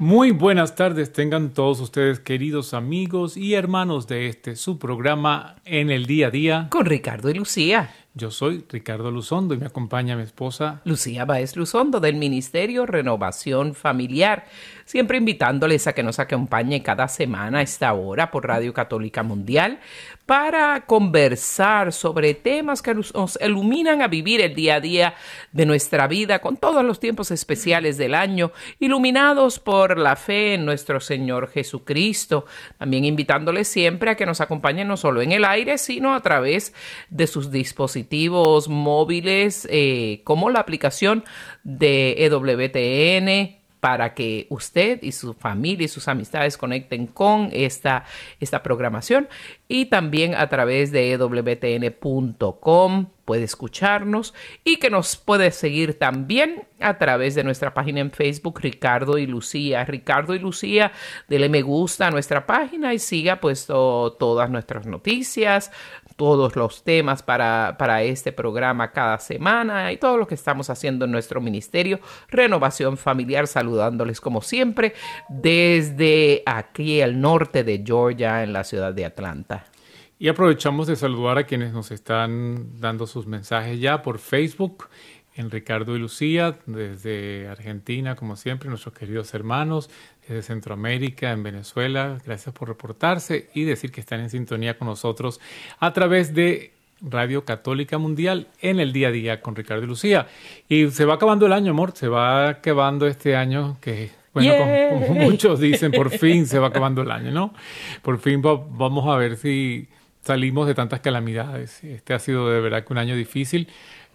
Muy buenas tardes tengan todos ustedes queridos amigos y hermanos de este su programa en el día a día. Con Ricardo y Lucía. Yo soy Ricardo Luzondo y me acompaña mi esposa Lucía Baez Luzondo del Ministerio Renovación Familiar, siempre invitándoles a que nos acompañe cada semana a esta hora por Radio Católica Mundial para conversar sobre temas que nos iluminan a vivir el día a día de nuestra vida con todos los tiempos especiales del año, iluminados por la fe en nuestro Señor Jesucristo. También invitándoles siempre a que nos acompañen no solo en el aire, sino a través de sus dispositivos móviles eh, como la aplicación de EWTN para que usted y su familia y sus amistades conecten con esta, esta programación y también a través de ewtn.com puede escucharnos y que nos puede seguir también a través de nuestra página en Facebook Ricardo y Lucía. Ricardo y Lucía, dele me gusta a nuestra página y siga pues todas nuestras noticias, todos los temas para, para este programa cada semana y todo lo que estamos haciendo en nuestro ministerio Renovación Familiar, saludándoles como siempre desde aquí al norte de Georgia, en la ciudad de Atlanta. Y aprovechamos de saludar a quienes nos están dando sus mensajes ya por Facebook en Ricardo y Lucía, desde Argentina, como siempre, nuestros queridos hermanos, desde Centroamérica, en Venezuela. Gracias por reportarse y decir que están en sintonía con nosotros a través de Radio Católica Mundial en el día a día con Ricardo y Lucía. Y se va acabando el año, amor, se va acabando este año que bueno, como, muchos dicen, por fin se va acabando el año, ¿no? Por fin vamos a ver si salimos de tantas calamidades. Este ha sido de verdad que un año difícil.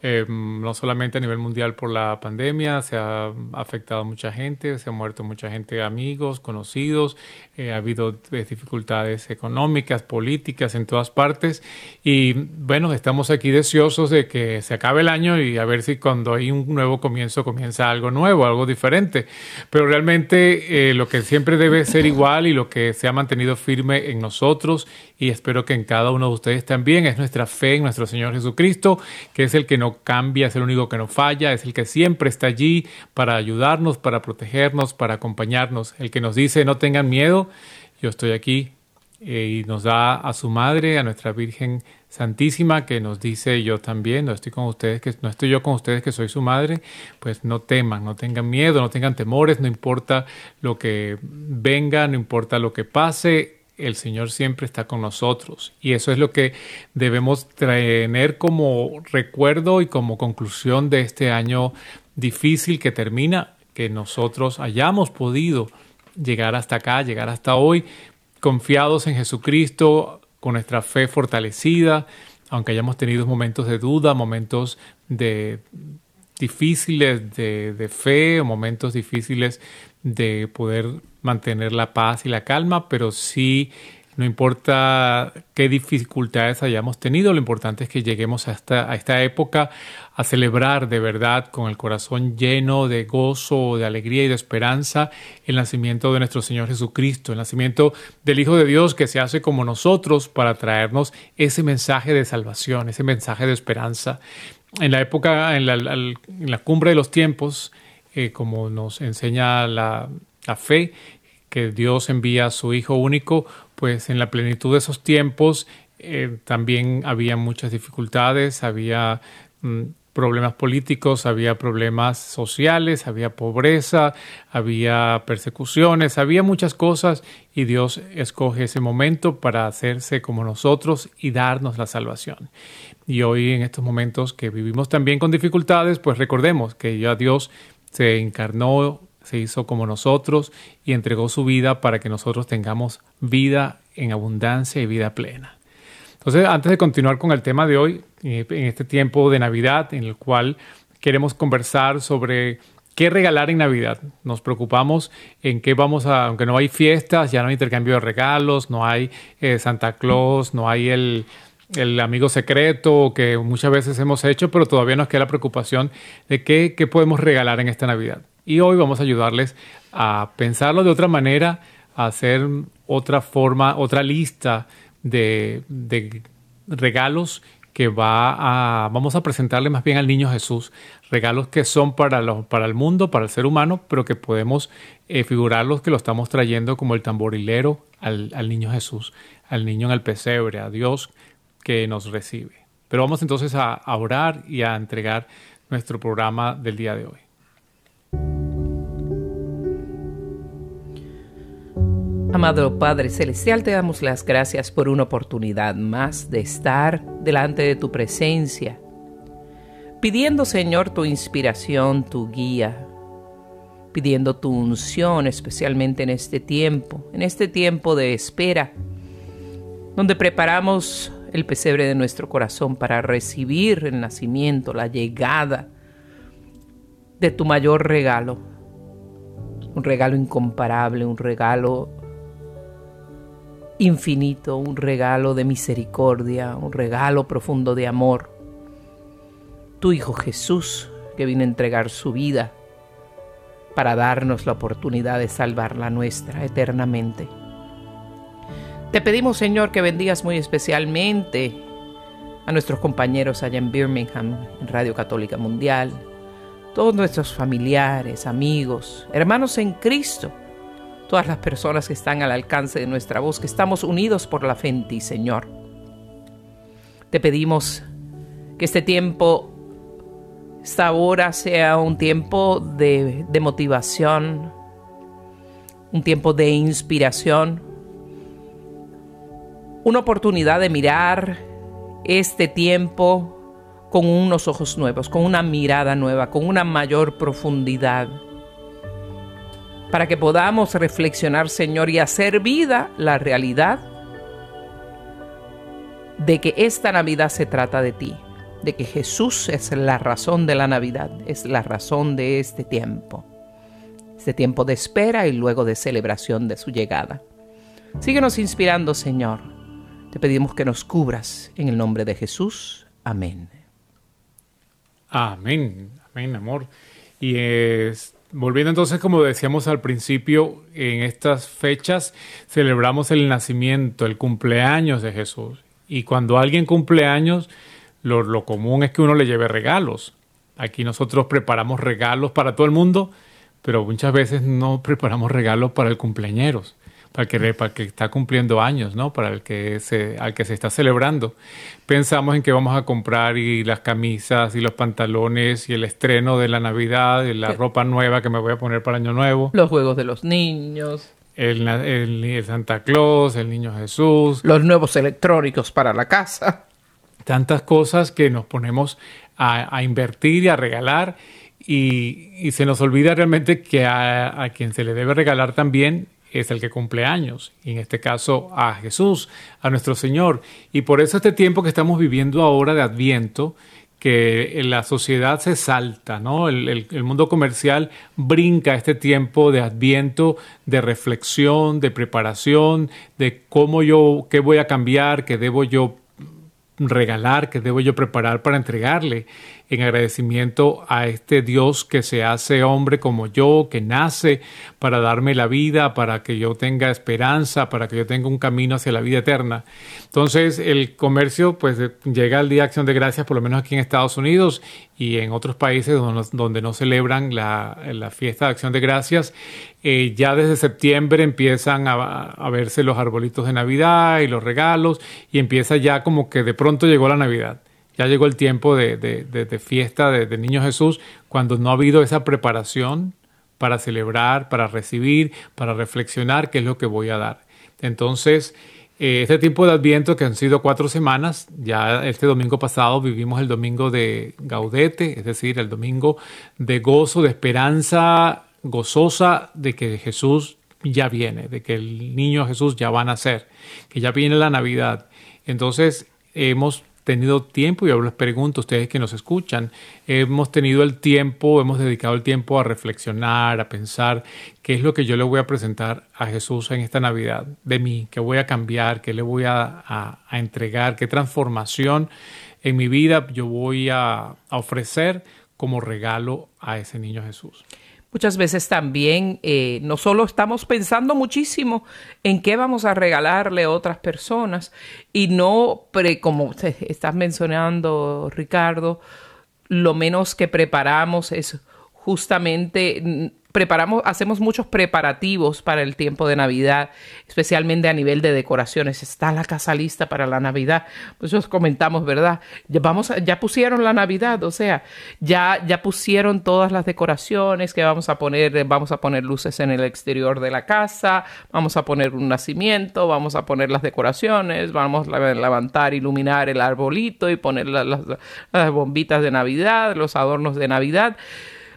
Eh, no solamente a nivel mundial por la pandemia, se ha afectado mucha gente, se ha muerto mucha gente, amigos, conocidos, eh, ha habido eh, dificultades económicas, políticas en todas partes y bueno, estamos aquí deseosos de que se acabe el año y a ver si cuando hay un nuevo comienzo comienza algo nuevo, algo diferente, pero realmente lo que siempre debe ser igual y lo que se ha mantenido firme en nosotros y espero que en cada uno de ustedes también. Es nuestra fe en nuestro Señor Jesucristo, que es el que no cambia, es el único que no falla, es el que siempre está allí para ayudarnos, para protegernos, para acompañarnos, el que nos dice no tengan miedo, yo estoy aquí eh, y nos da a su madre, a nuestra Virgen Santísima, que nos dice yo también, no estoy con ustedes, que no estoy yo con ustedes que soy su madre, pues no teman, no tengan miedo, no tengan temores, no importa lo que venga, no importa lo que pase, el Señor siempre está con nosotros. Y eso es lo que debemos tener como recuerdo y como conclusión de este año difícil que termina, que nosotros hayamos podido llegar hasta acá, llegar hasta hoy, confiados en Jesucristo, con nuestra fe fortalecida, aunque hayamos tenido momentos de duda, momentos de difíciles de, de fe, momentos difíciles de poder mantener la paz y la calma, pero sí, no importa qué dificultades hayamos tenido, lo importante es que lleguemos a esta, a esta época a celebrar de verdad con el corazón lleno de gozo, de alegría y de esperanza el nacimiento de nuestro Señor Jesucristo, el nacimiento del Hijo de Dios que se hace como nosotros para traernos ese mensaje de salvación, ese mensaje de esperanza. En la época, en la, en la cumbre de los tiempos, eh, como nos enseña la, fe, que Dios envía a su Hijo único, pues en la plenitud de esos tiempos eh, también había muchas dificultades, había mm, problemas políticos, había problemas sociales, había pobreza, había persecuciones, había muchas cosas y Dios escoge ese momento para hacerse como nosotros y darnos la salvación. Y hoy en estos momentos que vivimos también con dificultades, pues recordemos que ya Dios se encarnó, se hizo como nosotros y entregó su vida para que nosotros tengamos vida en abundancia y vida plena. Entonces, antes de continuar con el tema de hoy, eh, en este tiempo de Navidad, en el cual queremos conversar sobre qué regalar en Navidad. Nos preocupamos en qué vamos a, aunque no hay fiestas, ya no hay intercambio de regalos, no hay eh, Santa Claus, no hay el, el amigo secreto que muchas veces hemos hecho, pero todavía nos queda la preocupación de qué, qué podemos regalar en esta Navidad. Y hoy vamos a ayudarles a pensarlo de otra manera, a hacer otra forma, otra lista de, regalos que va a, vamos a presentarle más bien al niño Jesús, regalos que son para, para el mundo, para el ser humano, pero que podemos eh, figurarlos que lo estamos trayendo como el tamborilero al, al, niño Jesús, al niño en el pesebre, a Dios que nos recibe. Pero vamos entonces a, orar y a entregar nuestro programa del día de hoy. Amado Padre Celestial, te damos las gracias por una oportunidad más de estar delante de tu presencia, pidiendo Señor tu inspiración, tu guía, pidiendo tu unción, especialmente en este tiempo, en este tiempo de espera, donde preparamos el pesebre de nuestro corazón para recibir el nacimiento, la llegada de tu mayor regalo, un regalo incomparable, un regalo infinito, un regalo de misericordia, un regalo profundo de amor. Tu Hijo Jesús, que vino a entregar su vida para darnos la oportunidad de salvar la nuestra eternamente. Te pedimos, Señor, que bendigas muy especialmente a nuestros compañeros allá en Birmingham, en Radio Católica Mundial, todos nuestros familiares, amigos, hermanos en Cristo, todas las personas que están al alcance de nuestra voz, que estamos unidos por la fe en ti, Señor. Te pedimos que este tiempo, esta hora sea un tiempo de, de motivación, un tiempo de inspiración, una oportunidad de mirar este tiempo con unos ojos nuevos, con una mirada nueva, con una mayor profundidad para que podamos reflexionar, Señor, y hacer vida la realidad de que esta Navidad se trata de ti, de que Jesús es la razón de la Navidad, es la razón de este tiempo, este tiempo de espera y luego de celebración de su llegada. Síguenos inspirando, Señor. Te pedimos que nos cubras en el nombre de Jesús. Amén. Amén, amén, amor. Y es Volviendo entonces, como decíamos al principio, en estas fechas celebramos el nacimiento, el cumpleaños de Jesús. Y cuando alguien cumple años, lo, lo, común es que uno le lleve regalos. Aquí nosotros preparamos regalos para todo el mundo, pero muchas veces no preparamos regalos para el cumpleañeros para que, para que está cumpliendo años, ¿no? Para el que se, al que se está celebrando. Pensamos en que vamos a comprar y las camisas y los pantalones y el estreno de la Navidad y la ropa nueva que me voy a poner para Año Nuevo. Los juegos de los niños. El, el, Santa Claus, el Niño Jesús. Los nuevos electrónicos para la casa. Tantas cosas que nos ponemos a, a invertir y a regalar y, y, se nos olvida realmente que a, a, quien se le debe regalar también es el que cumple años, y en este caso a Jesús, a nuestro Señor. Y por eso este tiempo que estamos viviendo ahora de Adviento, que la sociedad se salta, ¿no? El, el, mundo comercial brinca este tiempo de adviento, de reflexión, de preparación, de cómo yo, qué voy a cambiar, qué debo yo regalar, qué debo yo preparar para entregarle en agradecimiento a este Dios que se hace hombre como yo, que nace para darme la vida, para que yo tenga esperanza, para que yo tenga un camino hacia la vida eterna. Entonces el comercio pues llega al Día de Acción de Gracias, por lo menos aquí en Estados Unidos y en otros países donde, donde no celebran la, la, fiesta de Acción de Gracias. Eh, ya desde septiembre empiezan a, a verse los arbolitos de Navidad y los regalos y empieza ya como que de pronto llegó la Navidad ya llegó el tiempo de, fiesta de, Niño Jesús, cuando no ha habido esa preparación para celebrar, para recibir, para reflexionar qué es lo que voy a dar. Entonces, eh, este tiempo de Adviento que han sido cuatro semanas, ya este domingo pasado vivimos el domingo de Gaudete, es decir, el domingo de gozo, de esperanza gozosa de que Jesús ya viene, de que el niño Jesús ya va a nacer, que ya viene la Navidad. Entonces hemos tenido tiempo, y ahora les pregunto a ustedes que nos escuchan, hemos tenido el tiempo, hemos dedicado el tiempo a reflexionar, a pensar qué es lo que yo le voy a presentar a Jesús en esta Navidad, de mí, qué voy a cambiar, qué le voy a, entregar, qué transformación en mi vida yo voy a ofrecer como regalo a ese niño Jesús. Muchas veces también eh, no solo estamos pensando muchísimo en qué vamos a regalarle a otras personas y no, como estás mencionando, Ricardo, lo menos que preparamos es justamente preparamos, hacemos muchos preparativos para el tiempo de Navidad, especialmente a nivel de decoraciones. Está la casa lista para la Navidad. Pues os comentamos, ¿verdad? Ya, vamos ya pusieron la Navidad, o sea, ya, ya pusieron todas las decoraciones que vamos a poner, vamos a poner luces en el exterior de la casa, vamos a poner un nacimiento, vamos a poner las decoraciones, vamos a levantar, iluminar el arbolito y poner las bombitas de Navidad, los adornos de Navidad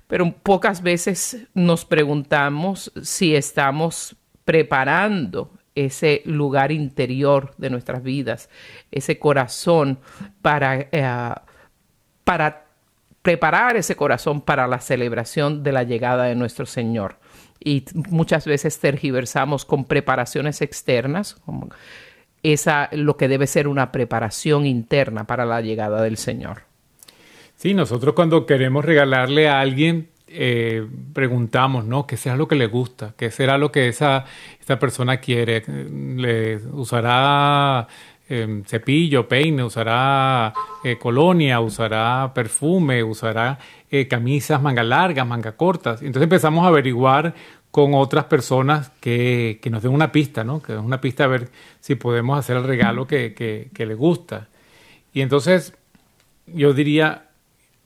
pero pocas veces nos preguntamos si estamos preparando ese lugar interior de nuestras vidas, ese corazón para, eh, para preparar ese corazón para la celebración de la llegada de nuestro Señor. Y muchas veces tergiversamos con preparaciones externas, esa lo que debe ser una preparación interna para la llegada del Señor. Sí, nosotros cuando queremos regalarle a alguien, eh, preguntamos, ¿no? ¿Qué será lo que le gusta? ¿Qué será lo que esa, persona quiere? ¿Le usará em, cepillo, peine, usará eh, colonia, usará perfume, usará eh, camisas manga largas, manga cortas? Entonces empezamos a averiguar con otras personas que, que nos den una pista, ¿no? Que es una pista a ver si podemos hacer el regalo que, que, que le gusta. Y entonces yo diría,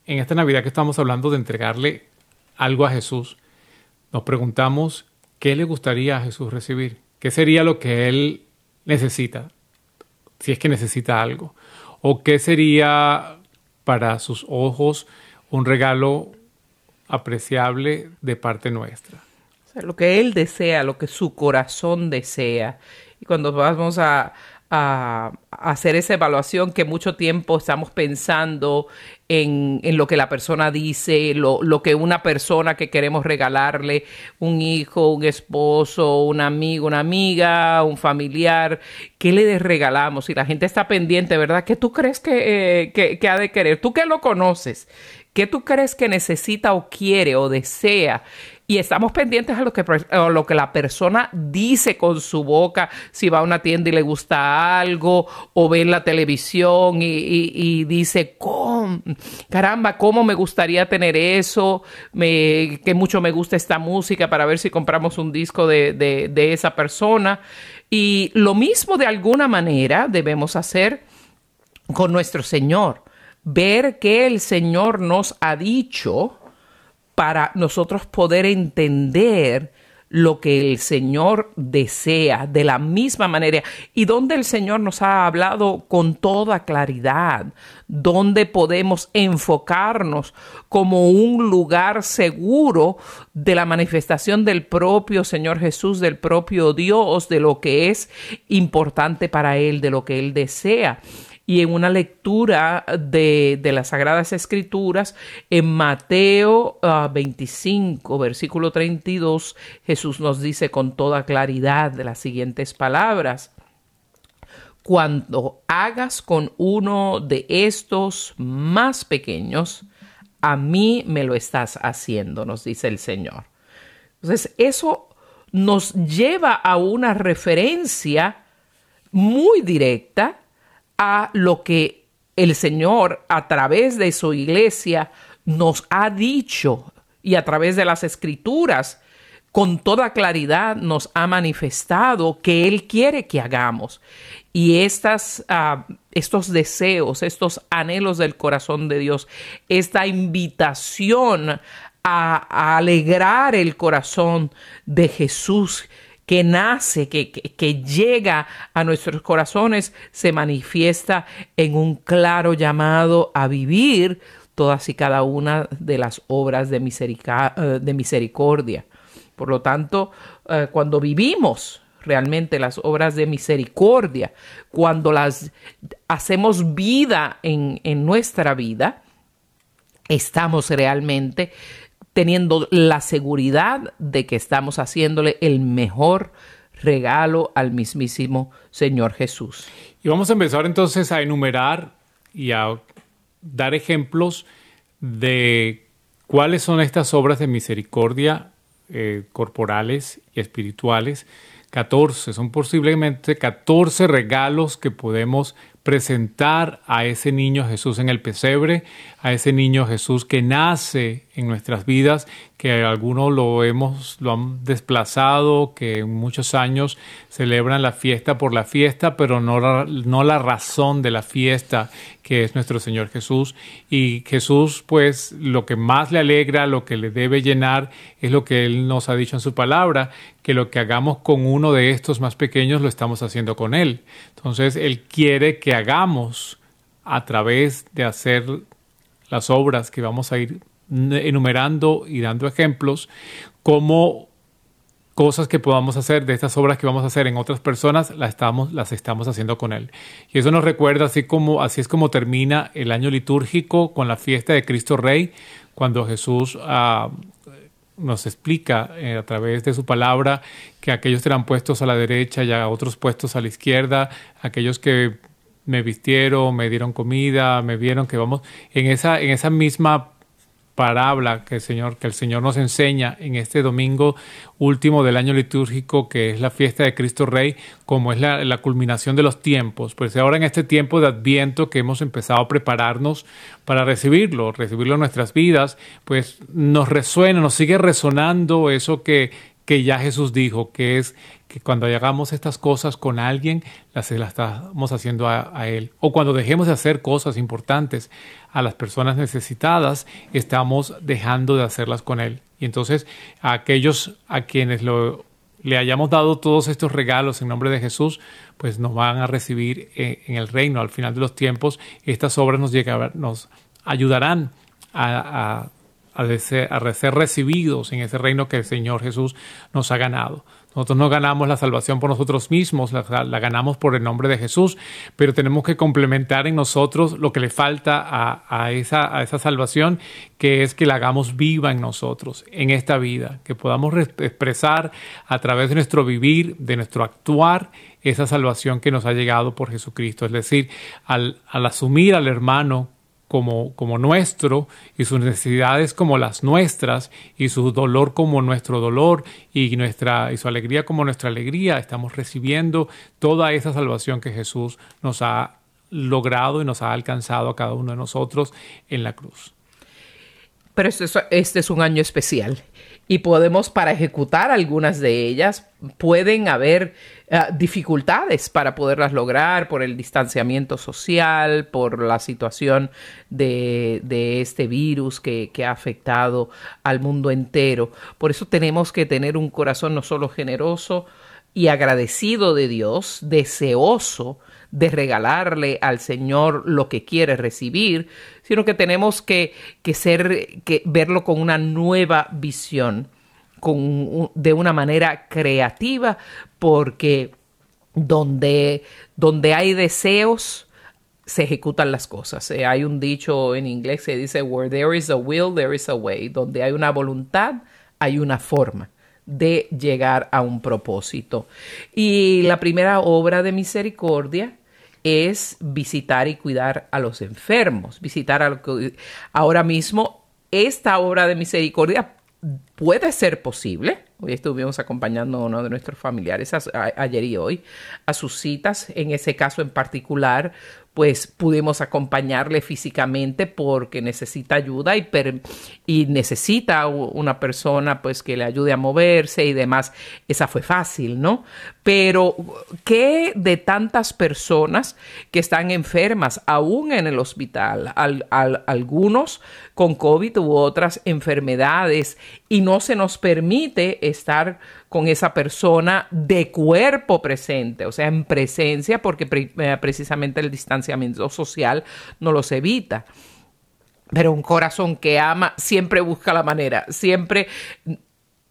en esta Navidad que estamos hablando de entregarle algo a Jesús, nos preguntamos qué le gustaría a Jesús recibir, qué sería lo que Él necesita, si es que necesita algo, o qué sería para sus ojos un regalo apreciable de parte nuestra. lo que Él desea, lo que su corazón desea. Y cuando vamos a, hacer esa evaluación que mucho tiempo estamos pensando en, lo que la persona dice, lo, lo, que una persona que queremos regalarle, un hijo, un esposo, un amigo, una amiga, un familiar, ¿qué le regalamos? Y la gente está pendiente, ¿verdad? ¿Qué tú crees que, eh, que, que ha de querer? Tú que lo conoces, ¿qué tú crees que necesita o quiere o desea? Y estamos pendientes a lo que, lo que la persona dice con su boca, si va a una tienda y le gusta algo, o ve en la televisión y, dice, caramba, cómo me gustaría tener eso, que mucho me gusta esta música para ver si compramos un disco de, de esa persona. Y lo mismo de alguna manera debemos hacer con nuestro Señor. Ver que el Señor nos ha dicho para nosotros poder entender lo que el Señor desea de la misma manera. Y donde el Señor nos ha hablado con toda claridad, donde podemos enfocarnos como un lugar seguro de la manifestación del propio Señor Jesús, del propio Dios, de lo que es importante para Él, de lo que Él desea y en una lectura de, las Sagradas Escrituras, en Mateo 25, ah, versículo 32, Jesús nos dice con toda claridad de las siguientes palabras. Cuando hagas con uno de estos más pequeños, a mí me lo estás haciendo, nos dice el Señor. Entonces, eso nos lleva a una referencia muy directa a lo que el Señor a través de su iglesia nos ha dicho y a través de las escrituras con toda claridad nos ha manifestado que Él quiere que hagamos. Y estas, ah, estos deseos, estos anhelos del corazón de Dios, esta invitación a, alegrar el corazón de Jesús que nace, que, que, llega a nuestros corazones, se manifiesta en un claro llamado a vivir todas y cada una de las obras de, eh, de misericordia. Por lo tanto, eh, cuando vivimos realmente las obras de misericordia, cuando las hacemos vida en, en nuestra vida, estamos realmente teniendo la seguridad de que estamos haciéndole el mejor regalo al mismísimo Señor Jesús. Y vamos a empezar entonces a enumerar y a dar ejemplos de cuáles son estas obras de misericordia eh, corporales y espirituales. 14, son posiblemente 14 regalos que podemos presentar a ese niño Jesús en el pesebre, a ese niño Jesús que nace en nuestras vidas, que algunos lo hemos lo han desplazado, que en muchos años celebran la fiesta por la fiesta, pero no la, no la razón de la fiesta que es nuestro Señor Jesús. Y Jesús, pues, lo que más le alegra, lo que le debe llenar, es lo que Él nos ha dicho en su palabra, que lo que hagamos con uno de estos más pequeños lo estamos haciendo con Él. Entonces, Él quiere hagamos a través de hacer las obras que vamos a ir enumerando y dando ejemplos, como cosas que podamos hacer de estas obras que vamos a hacer en otras personas, las estamos, las estamos haciendo con Él. Y eso nos recuerda así como, así es como termina el año litúrgico con la fiesta de Cristo Rey, cuando Jesús ah, nos explica eh, a través de su palabra que aquellos serán puestos a la derecha y a otros puestos a la izquierda, aquellos que me vistieron, me dieron comida, me vieron que vamos en esa, en esa misma parábola que el Señor, que el Señor nos enseña en este domingo último del año litúrgico, que es la fiesta de Cristo Rey, como es la, la, culminación de los tiempos. Pues ahora en este tiempo de Adviento que hemos empezado a prepararnos para recibirlo, recibirlo en nuestras vidas, pues nos resuena, nos sigue resonando eso que, que ya Jesús dijo, que es que cuando hagamos estas cosas con alguien, las, estamos haciendo a, Él. O cuando dejemos de hacer cosas importantes a las personas necesitadas, estamos dejando de hacerlas con Él. Y entonces aquellos a quienes lo, le hayamos dado todos estos regalos en nombre de Jesús, pues nos van a recibir en, el reino. Al final de los tiempos, estas obras nos, nos ayudarán a, a ser recibidos en ese reino que el Señor Jesús nos ha ganado. Nosotros no ganamos la salvación por nosotros mismos, la, ganamos por el nombre de Jesús, pero tenemos que complementar en nosotros lo que le falta a, esa, a esa salvación, que es que la hagamos viva en nosotros, en esta vida, que podamos expresar a través de nuestro vivir, de nuestro actuar, esa salvación que nos ha llegado por Jesucristo. Es decir, al, al asumir al hermano como, nuestro y sus necesidades como las nuestras y su dolor como nuestro dolor y, nuestra, y su alegría como nuestra alegría. Estamos recibiendo toda esa salvación que Jesús nos ha logrado y nos ha alcanzado a cada uno de nosotros en la cruz. Pero este es, este es un año especial y podemos, para ejecutar algunas de ellas, pueden haber eh, dificultades para poderlas lograr por el distanciamiento social, por la situación de, este virus que, que, ha afectado al mundo entero. Por eso tenemos que tener un corazón no solo generoso y agradecido de Dios, deseoso de regalarle al Señor lo que quiere recibir, sino que tenemos que, que ser, que verlo con una nueva visión de una manera creativa, porque donde, donde hay deseos, se ejecutan las cosas. Eh, hay un dicho en inglés que dice, where there is a will, there is a way. Donde hay una voluntad, hay una forma de llegar a un propósito. Y la primera obra de misericordia es visitar y cuidar a los enfermos, visitar a ahora mismo esta obra de misericordia puede ser posible. Hoy estuvimos acompañando a uno de nuestros familiares ayer y hoy a sus citas. En ese caso en particular, pues pudimos acompañarle físicamente porque necesita ayuda y, y necesita una persona pues que le ayude a moverse y demás. Esa fue fácil, ¿no? Pero ¿qué de tantas personas que están enfermas aún en el hospital? algunos con COVID u otras enfermedades y no se nos permite estar con esa persona de cuerpo presente, o sea, en presencia, porque eh, precisamente el distanciamiento social no los evita. Pero un corazón que ama siempre busca la manera, siempre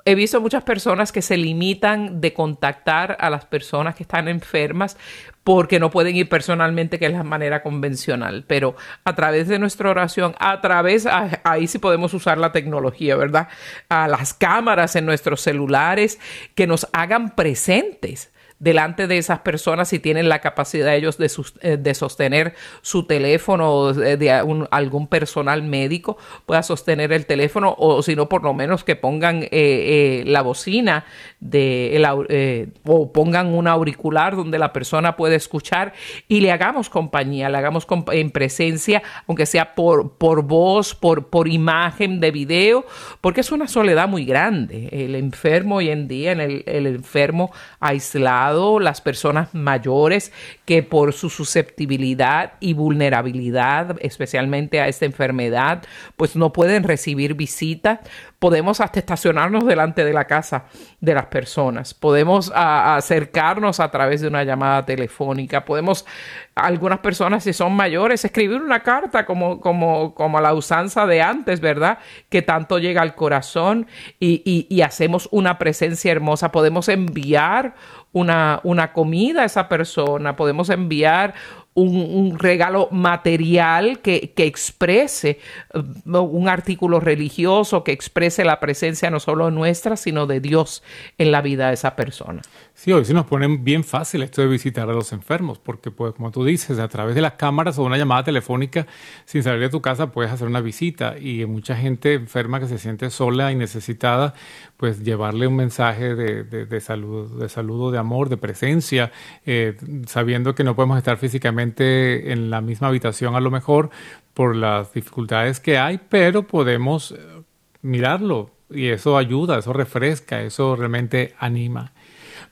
he visto muchas personas que se limitan de contactar a las personas que están enfermas porque no pueden ir personalmente, que es la manera convencional, pero a través de nuestra oración, a través, ahí sí podemos usar la tecnología, ¿verdad? A las cámaras en nuestros celulares que nos hagan presentes delante de esas personas si tienen la capacidad ellos de, eh, de sostener su teléfono o de, algún personal médico pueda sostener el teléfono o si no por lo menos que pongan eh, eh, la bocina de o pongan un auricular donde la persona puede escuchar y le hagamos compañía, le hagamos en presencia, aunque sea por, por voz, por, por imagen de video, porque es una soledad muy grande. El enfermo hoy en día, el, el enfermo aislado, las personas mayores que por su susceptibilidad y vulnerabilidad, especialmente a esta enfermedad, pues no pueden recibir visita. Podemos hasta estacionarnos delante de la casa de las personas. Podemos acercarnos a través de una llamada telefónica. Podemos, algunas personas, si son mayores, escribir una carta como, como, como a la usanza de antes, ¿verdad? Que tanto llega al corazón y hacemos una presencia hermosa. Podemos enviar una, una comida a esa persona, podemos enviar un, regalo material que, que, exprese uh, un artículo religioso, que exprese la presencia no solo nuestra, sino de Dios en la vida de esa persona. Sí, hoy se nos pone bien fácil esto de visitar a los enfermos, porque pues como tú dices, a través de las cámaras o una llamada telefónica, sin salir de tu casa, puedes hacer una visita y mucha gente enferma que se siente sola y necesitada, pues llevarle un mensaje de, de, salud, de saludo, de amor, de presencia, eh, sabiendo que no podemos estar físicamente en la misma habitación a lo mejor por las dificultades que hay, pero podemos eh, mirarlo y eso ayuda, eso refresca, eso realmente anima.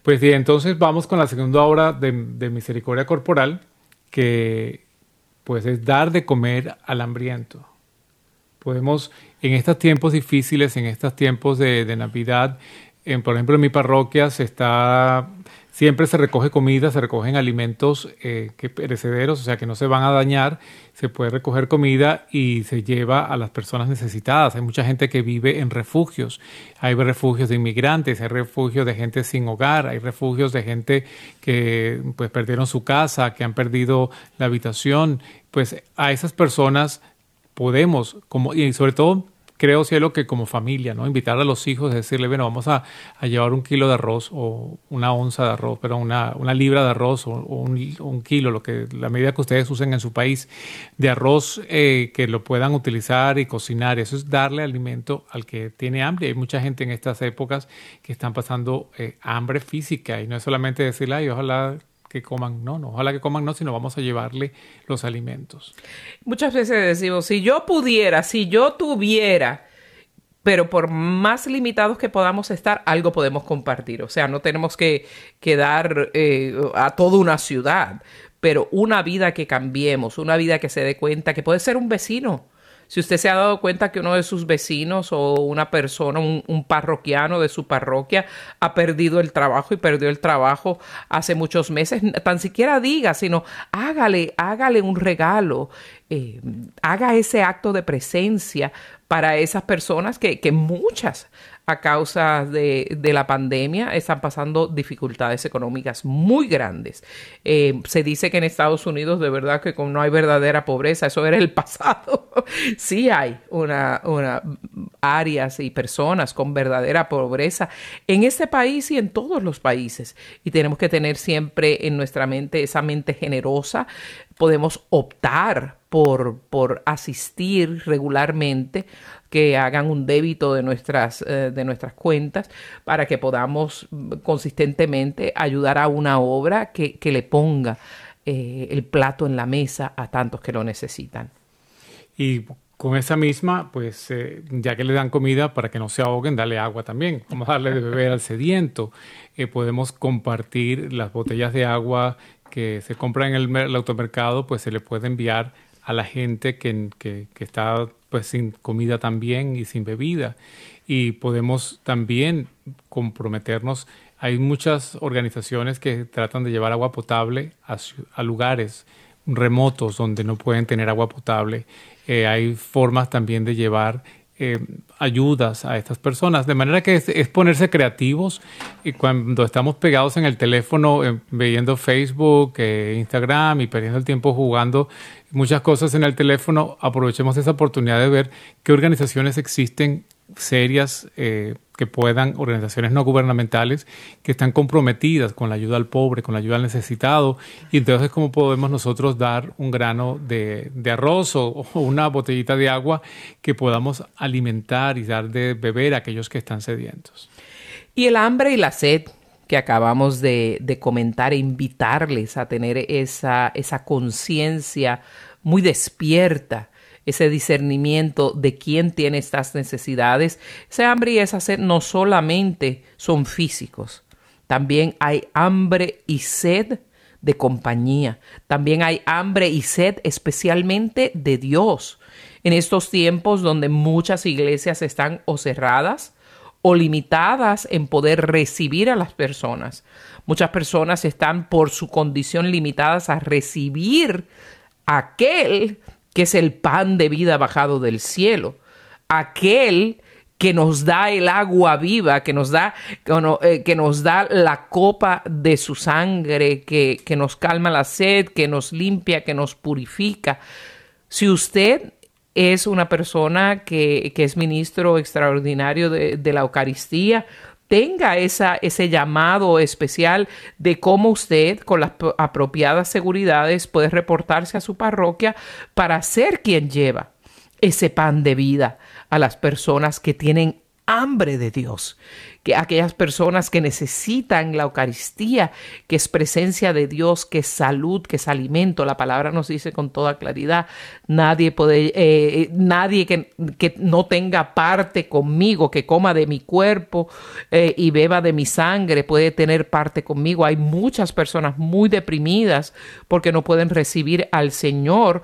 Pues bien, entonces vamos con la segunda obra de, misericordia corporal, que pues es dar de comer al hambriento. Podemos, en estos tiempos difíciles, en estos tiempos de Navidad, en, por ejemplo, en mi parroquia se está Siempre se recoge comida, se recogen alimentos eh, que perecederos, o sea que no se van a dañar. Se puede recoger comida y se lleva a las personas necesitadas. Hay mucha gente que vive en refugios. Hay refugios de inmigrantes, hay refugios de gente sin hogar, hay refugios de gente que pues perdieron su casa, que han perdido la habitación. Pues a esas personas podemos, como y sobre todo creo, cielo, que como familia, ¿no? Invitar a los hijos, decirle, bueno, vamos a, llevar un kilo de arroz o una onza de arroz, pero una, una libra de arroz o, un, kilo, lo que la medida que ustedes usen en su país, de arroz eh, que lo puedan utilizar y cocinar. Eso es darle alimento al que tiene hambre. Hay mucha gente en estas épocas que están pasando eh, hambre física y no es solamente decirle, ay, ojalá que coman, no, no, ojalá que coman no, sino vamos a llevarle los alimentos. Muchas veces decimos, si yo pudiera, si yo tuviera, pero por más limitados que podamos estar, algo podemos compartir. O sea, no tenemos que, quedar eh, a toda una ciudad, pero una vida que cambiemos, una vida que se dé cuenta que puede ser un vecino si usted se ha dado cuenta que uno de sus vecinos o una persona, un, parroquiano de su parroquia, ha perdido el trabajo y perdió el trabajo hace muchos meses, tan siquiera diga, sino hágale, hágale un regalo, eh, haga ese acto de presencia para esas personas que, que muchas a causa de, la pandemia están pasando dificultades económicas muy grandes. Eh, se dice que en Estados Unidos de verdad que no hay verdadera pobreza, eso era el pasado. sí hay una, una áreas y personas con verdadera pobreza en este país y en todos los países. Y tenemos que tener siempre en nuestra mente esa mente generosa. Podemos optar por, por asistir regularmente que hagan un débito de nuestras, eh, de nuestras cuentas para que podamos consistentemente ayudar a una obra que, le ponga eh, el plato en la mesa a tantos que lo necesitan. Y con esa misma, pues eh, ya que le dan comida para que no se ahoguen, dale agua también. Vamos a darle de beber al sediento. Eh, podemos compartir las botellas de agua que se compran en el, automercado, pues se le puede enviar a la gente que, que, está pues sin comida también y sin bebida. Y podemos también comprometernos. Hay muchas organizaciones que tratan de llevar agua potable a, a lugares remotos donde no pueden tener agua potable eh, hay formas también de llevar eh, ayudas a estas personas. De manera que es, ponerse creativos y cuando estamos pegados en el teléfono, eh, viendo Facebook, Instagram y perdiendo el tiempo jugando muchas cosas en el teléfono, aprovechemos esa oportunidad de ver qué organizaciones existen serias eh, que puedan, organizaciones no gubernamentales, que están comprometidas con la ayuda al pobre, con la ayuda al necesitado, y entonces cómo podemos nosotros dar un grano de, arroz o, una botellita de agua que podamos alimentar y dar de beber a aquellos que están sedientos. Y el hambre y la sed que acabamos de, comentar e invitarles a tener esa, esa conciencia muy despierta ese discernimiento de quién tiene estas necesidades. Ese hambre y esa sed no solamente son físicos, también hay hambre y sed de compañía, también hay hambre y sed especialmente de Dios. En estos tiempos donde muchas iglesias están o cerradas o limitadas en poder recibir a las personas. Muchas personas están por su condición limitadas a recibir aquel que es el pan de vida bajado del cielo, aquel que nos da el agua viva, que nos da, que eh, nos da la copa de su sangre, que, nos calma la sed, que nos limpia, que nos purifica. Si usted es una persona que, es ministro extraordinario de, de la Eucaristía, tenga esa, ese llamado especial de cómo usted, con las apropiadas seguridades, puede reportarse a su parroquia para ser quien lleva ese pan de vida a las personas que tienen hambre de Dios, que aquellas personas que necesitan la Eucaristía, que es presencia de Dios, que es salud, que es alimento. La palabra nos dice con toda claridad, nadie puede, eh, nadie que, que, no tenga parte conmigo, que coma de mi cuerpo eh, y beba de mi sangre, puede tener parte conmigo. Hay muchas personas muy deprimidas porque no pueden recibir al Señor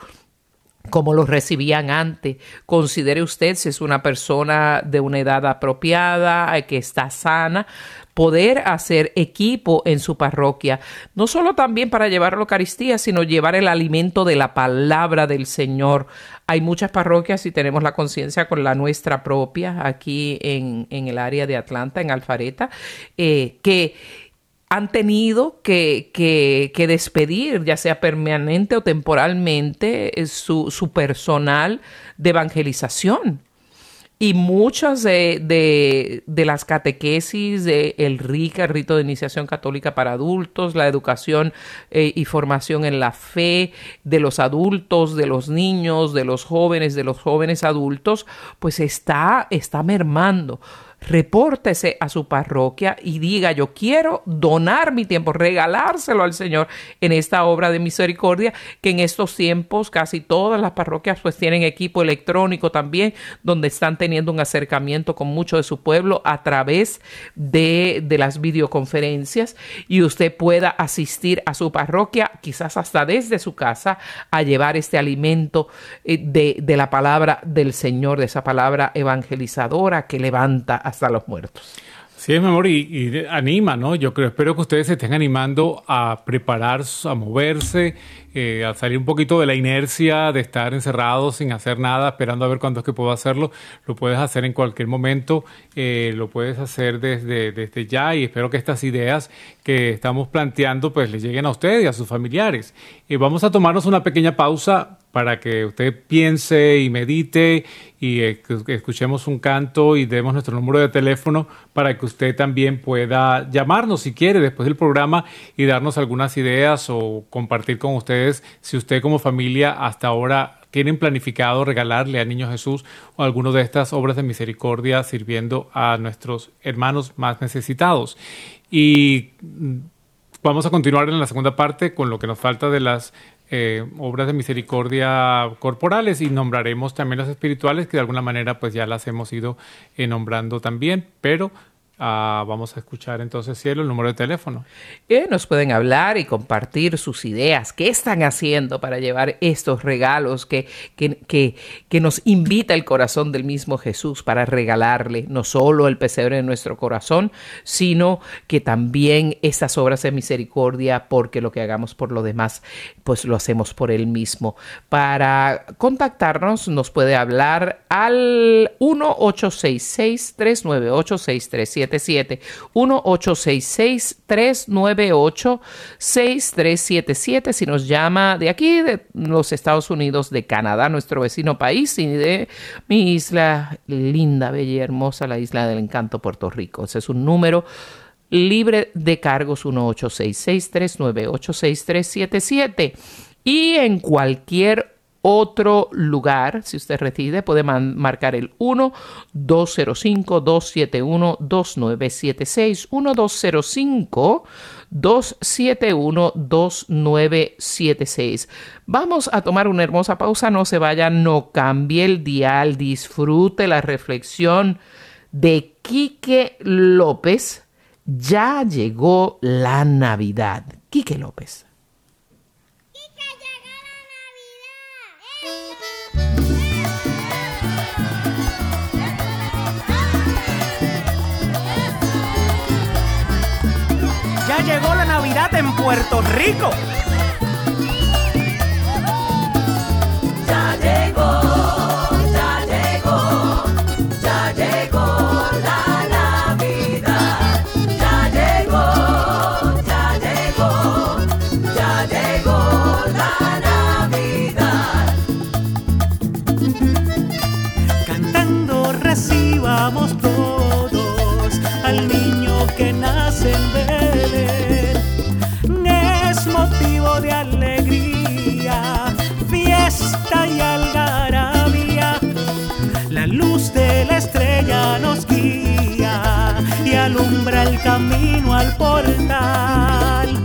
como lo recibían antes. Considere usted si es una persona de una edad apropiada, eh, que está sana, poder hacer equipo en su parroquia, no solo también para llevar la Eucaristía, sino llevar el alimento de la palabra del Señor. Hay muchas parroquias y tenemos la conciencia con la nuestra propia aquí en, en, el área de Atlanta, en Alfareta, eh, que han tenido que, que, despedir, ya sea permanente o temporalmente, eh, su, su personal de evangelización. Y muchas de, de, las catequesis de el RICA, el rito de iniciación católica para adultos, la educación eh, y formación en la fe de los adultos, de los niños, de los jóvenes, de los jóvenes adultos, pues está, está mermando repórtese a su parroquia y diga, yo quiero donar mi tiempo, regalárselo al Señor en esta obra de misericordia, que en estos tiempos casi todas las parroquias pues tienen equipo electrónico también, donde están teniendo un acercamiento con mucho de su pueblo a través de, de las videoconferencias y usted pueda asistir a su parroquia, quizás hasta desde su casa, a llevar este alimento eh, de, de la palabra del Señor, de esa palabra evangelizadora que levanta hasta los muertos. Sí, mi amor, y, anima, ¿no? Yo creo, espero que ustedes se estén animando a prepararse, a moverse, eh, a salir un poquito de la inercia de estar encerrados sin hacer nada, esperando a ver cuándo es que puedo hacerlo. Lo puedes hacer en cualquier momento, eh, lo puedes hacer desde, desde ya y espero que estas ideas que estamos planteando pues les lleguen a ustedes y a sus familiares. Y vamos a tomarnos una pequeña pausa para que usted piense y medite y eh, escuchemos un canto y demos nuestro número de teléfono para que usted también pueda llamarnos si quiere después del programa y darnos algunas ideas o compartir con ustedes si usted como familia hasta ahora tienen planificado regalarle a Niño Jesús o alguna de estas obras de misericordia sirviendo a nuestros hermanos más necesitados. Y vamos a continuar en la segunda parte con lo que nos falta de las eh, obras de misericordia corporales y nombraremos también las espirituales que de alguna manera pues ya las hemos ido eh, nombrando también, pero Ah, vamos a escuchar entonces, Cielo, el número de teléfono. Nos pueden hablar y compartir sus ideas. ¿Qué están haciendo para llevar estos regalos que, que, que, que, nos invita el corazón del mismo Jesús para regalarle no solo el pesebre de nuestro corazón, sino que también estas obras de misericordia, porque lo que hagamos por lo demás, pues lo hacemos por Él mismo. Para contactarnos, nos puede hablar al 1866 398 637 1-866-398-6377. Si nos llama de aquí, de los Estados Unidos, de Canadá, nuestro vecino país, y de mi isla linda, bella y hermosa, la isla del encanto, Puerto Rico. Ese es un número libre de cargos 1-866-398-6377. Y en cualquier otro lugar, si usted reside, puede marcar el 1-205-271-2976, 1-205-271-2976. Vamos a tomar una hermosa pausa, no se vaya, no cambie el dial, disfrute la reflexión de Quique López. Ya llegó la Navidad. Quique López. Navidad en Puerto Rico. Camino al portal,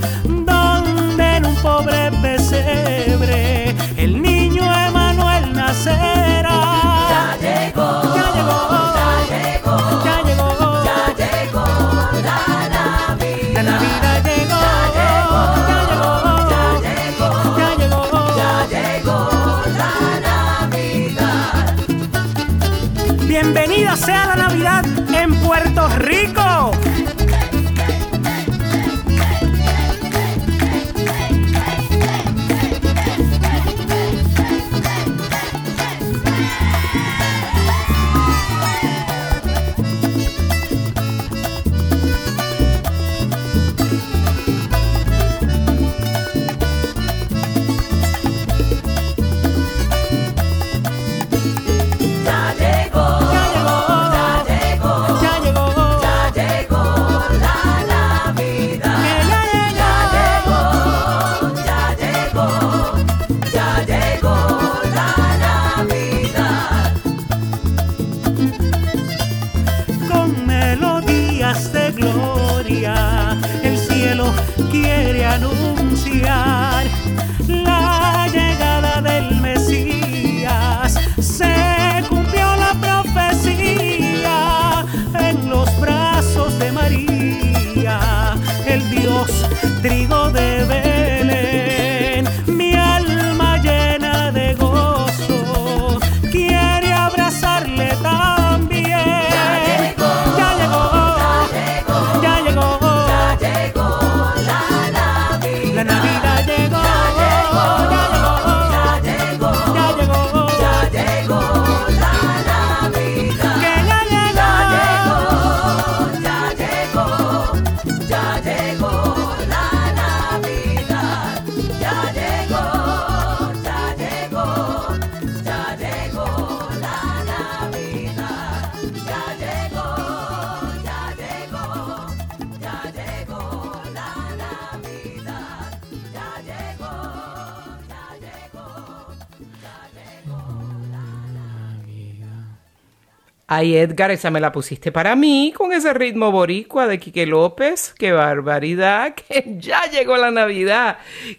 Ay, Edgar, esa me la pusiste para mí con ese ritmo boricua de Quique López. ¡Qué barbaridad! Que ya llegó la Navidad.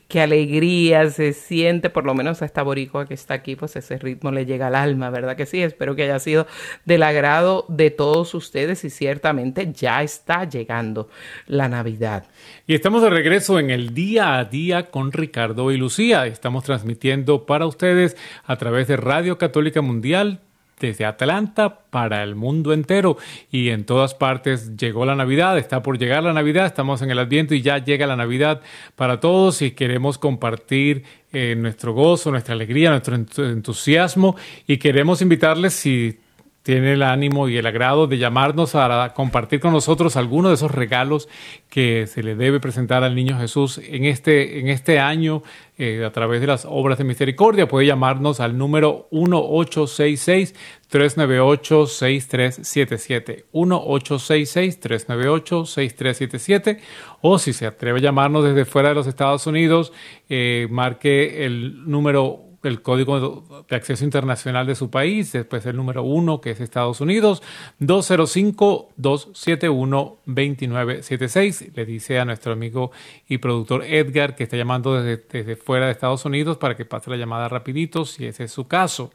¡Qué alegría se siente! Por lo menos a esta boricua que está aquí, pues ese ritmo le llega al alma, ¿verdad que sí? Espero que haya sido del agrado de todos ustedes y ciertamente ya está llegando la Navidad. Y estamos de regreso en el día a día con Ricardo y Lucía. Estamos transmitiendo para ustedes a través de Radio Católica Mundial desde Atlanta para el mundo entero. Y en todas partes llegó la Navidad, está por llegar la Navidad, estamos en el Adviento y ya llega la Navidad para todos y queremos compartir eh, nuestro gozo, nuestra alegría, nuestro entusiasmo y queremos invitarles si tiene el ánimo y el agrado de llamarnos a compartir con nosotros algunos de esos regalos que se le debe presentar al niño Jesús en este, en este año eh, a través de las obras de misericordia. Puede llamarnos al número 1866-398-6377. 1866-398-6377. O si se atreve a llamarnos desde fuera de los Estados Unidos, eh, marque el número el código de acceso internacional de su país, después el número uno, que es Estados Unidos, 205-271-2976. Le dice a nuestro amigo y productor Edgar que está llamando desde, desde fuera de Estados Unidos para que pase la llamada rapidito, si ese es su caso.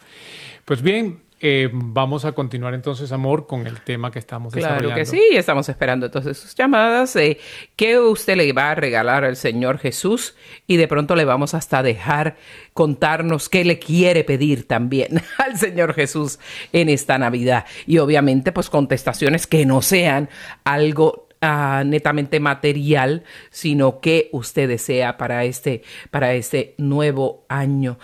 Pues bien, eh, vamos a continuar entonces, amor, con el tema que estamos Claro desarrollando. que sí, estamos esperando entonces sus llamadas. Eh, ¿Qué usted le va a regalar al Señor Jesús? Y de pronto le vamos hasta dejar contarnos qué le quiere pedir también al Señor Jesús en esta Navidad. Y obviamente, pues contestaciones que no sean algo ah, netamente material, sino que usted desea para este, para este nuevo año.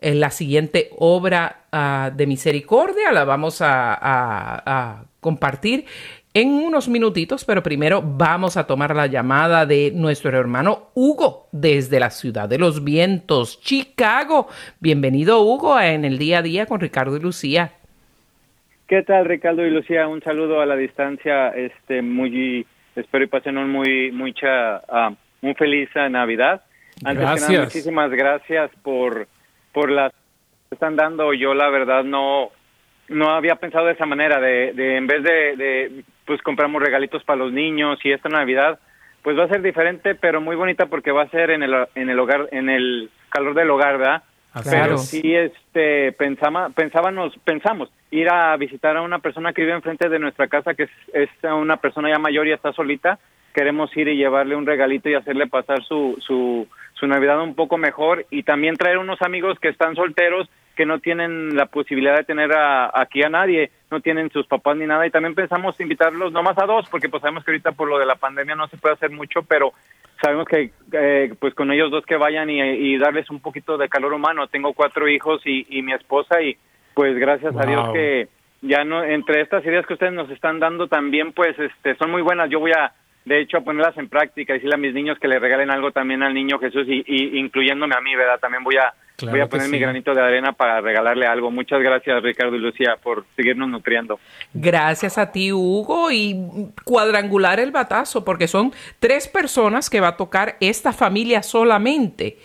En la siguiente obra ah, de misericordia la vamos a, a- a compartir en unos minutitos, pero primero vamos a tomar la llamada de nuestro hermano Hugo desde la ciudad de los vientos, Chicago. Bienvenido Hugo a en el día a día con Ricardo y Lucía. ¿Qué tal, Ricardo y Lucía? Un saludo a la distancia. Este, muy, espero y pasen un muy, mucha, ah, un feliz Navidad. Antes que Gracias. nada, muchísimas gracias por, por las que están dando. Yo, la verdad, no, no había pensado de esa manera, de, de en vez de, de, pues, compramos regalitos para los niños y esta Navidad, pues va a ser diferente, pero muy bonita porque va a ser en el, en el hogar, en el calor del hogar, ¿verdad? Así Claro. Pero es. sí, este, pensaba, pensábamos, pensamos ir a visitar a una persona que vive enfrente de nuestra casa, que es, es una persona ya mayor y está solita. Queremos ir y llevarle un regalito y hacerle pasar su, su, su Navidad un poco mejor y también traer unos amigos que están solteros que no tienen la posibilidad de tener a- aquí a nadie, no tienen sus papás ni nada y también pensamos invitarlos nomás a dos porque pues sabemos que ahorita por lo de la pandemia no se puede hacer mucho, pero sabemos que eh, pues con ellos dos que vayan y, y darles un poquito de calor humano. Tengo cuatro hijos y, y mi esposa y pues gracias a Dios que ya no entre estas ideas que ustedes nos están dando también pues este son muy buenas. Yo voy a de hecho a ponerlas en práctica y decirle a mis niños que le regalen algo también al niño Jesús y, y incluyéndome a mí, ¿verdad? También voy a Claro voy a poner mi granito de arena para regalarle algo. Muchas gracias Ricardo y Lucía por seguirnos nutriendo. Gracias a ti, Hugo, y cuadrangular el batazo, porque son tres personas que va a tocar esta familia solamente.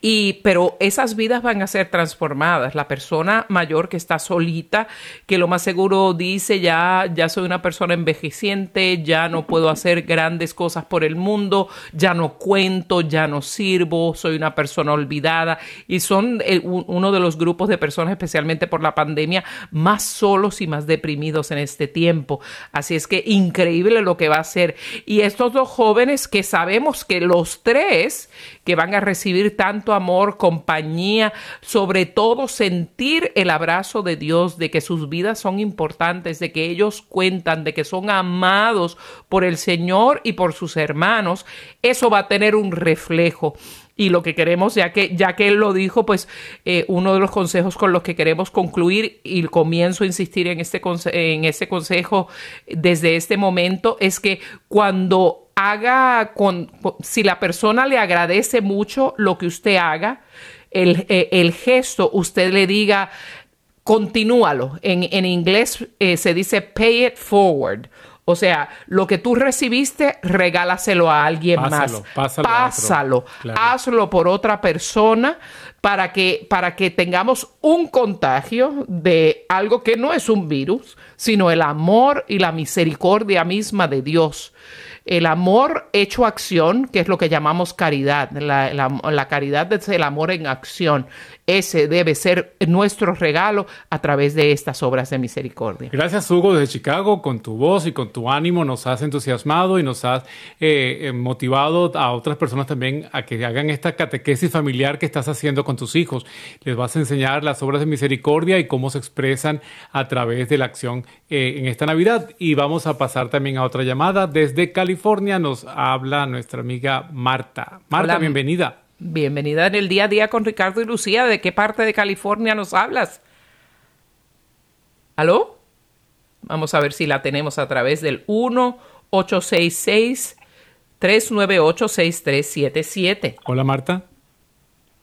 Y, pero esas vidas van a ser transformadas. La persona mayor que está solita, que lo más seguro dice ya, ya soy una persona envejeciente, ya no puedo hacer grandes cosas por el mundo, ya no cuento, ya no sirvo, soy una persona olvidada. Y son eh, uno de los grupos de personas, especialmente por la pandemia, más solos y más deprimidos en este tiempo. Así es que increíble lo que va a ser. Y estos dos jóvenes que sabemos que los tres que van a recibir tanto amor, compañía, sobre todo sentir el abrazo de Dios, de que sus vidas son importantes, de que ellos cuentan, de que son amados por el Señor y por sus hermanos, eso va a tener un reflejo. Y lo que queremos, ya que, ya que él lo dijo, pues eh, uno de los consejos con los que queremos concluir y comienzo a insistir en este, este consejo desde este momento es que cuando haga, con, si la persona le agradece mucho lo que usted haga, el, eh, el gesto, usted le diga, continúalo. En, en inglés eh, se dice pay it forward O sea, lo que tú recibiste, regálaselo a alguien Pásalo, más. pásalo. Pásalo. Claro. Hazlo por otra persona para que, para que tengamos un contagio de algo que no es un virus, sino el amor y la misericordia misma de Dios. El amor hecho acción, que es lo que llamamos caridad. La, caridad es el amor en acción. Ese debe ser nuestro regalo a través de estas obras de misericordia. Gracias Hugo desde Chicago, con tu voz y con tu ánimo nos has entusiasmado y nos has eh, eh, motivado a otras personas también a que hagan esta catequesis familiar que estás haciendo con tus hijos. Les vas a enseñar las obras de misericordia y cómo se expresan a través de la acción eh, en esta Navidad. Y vamos a pasar también a otra llamada. Desde California nos habla nuestra amiga Marta. Marta, Hola. bienvenida. Bienvenida en el día a día con Ricardo y Lucía. ¿De qué parte de California nos hablas? ¿Aló? Vamos a ver si la tenemos a través del 1-866-398-6377. Hola Marta.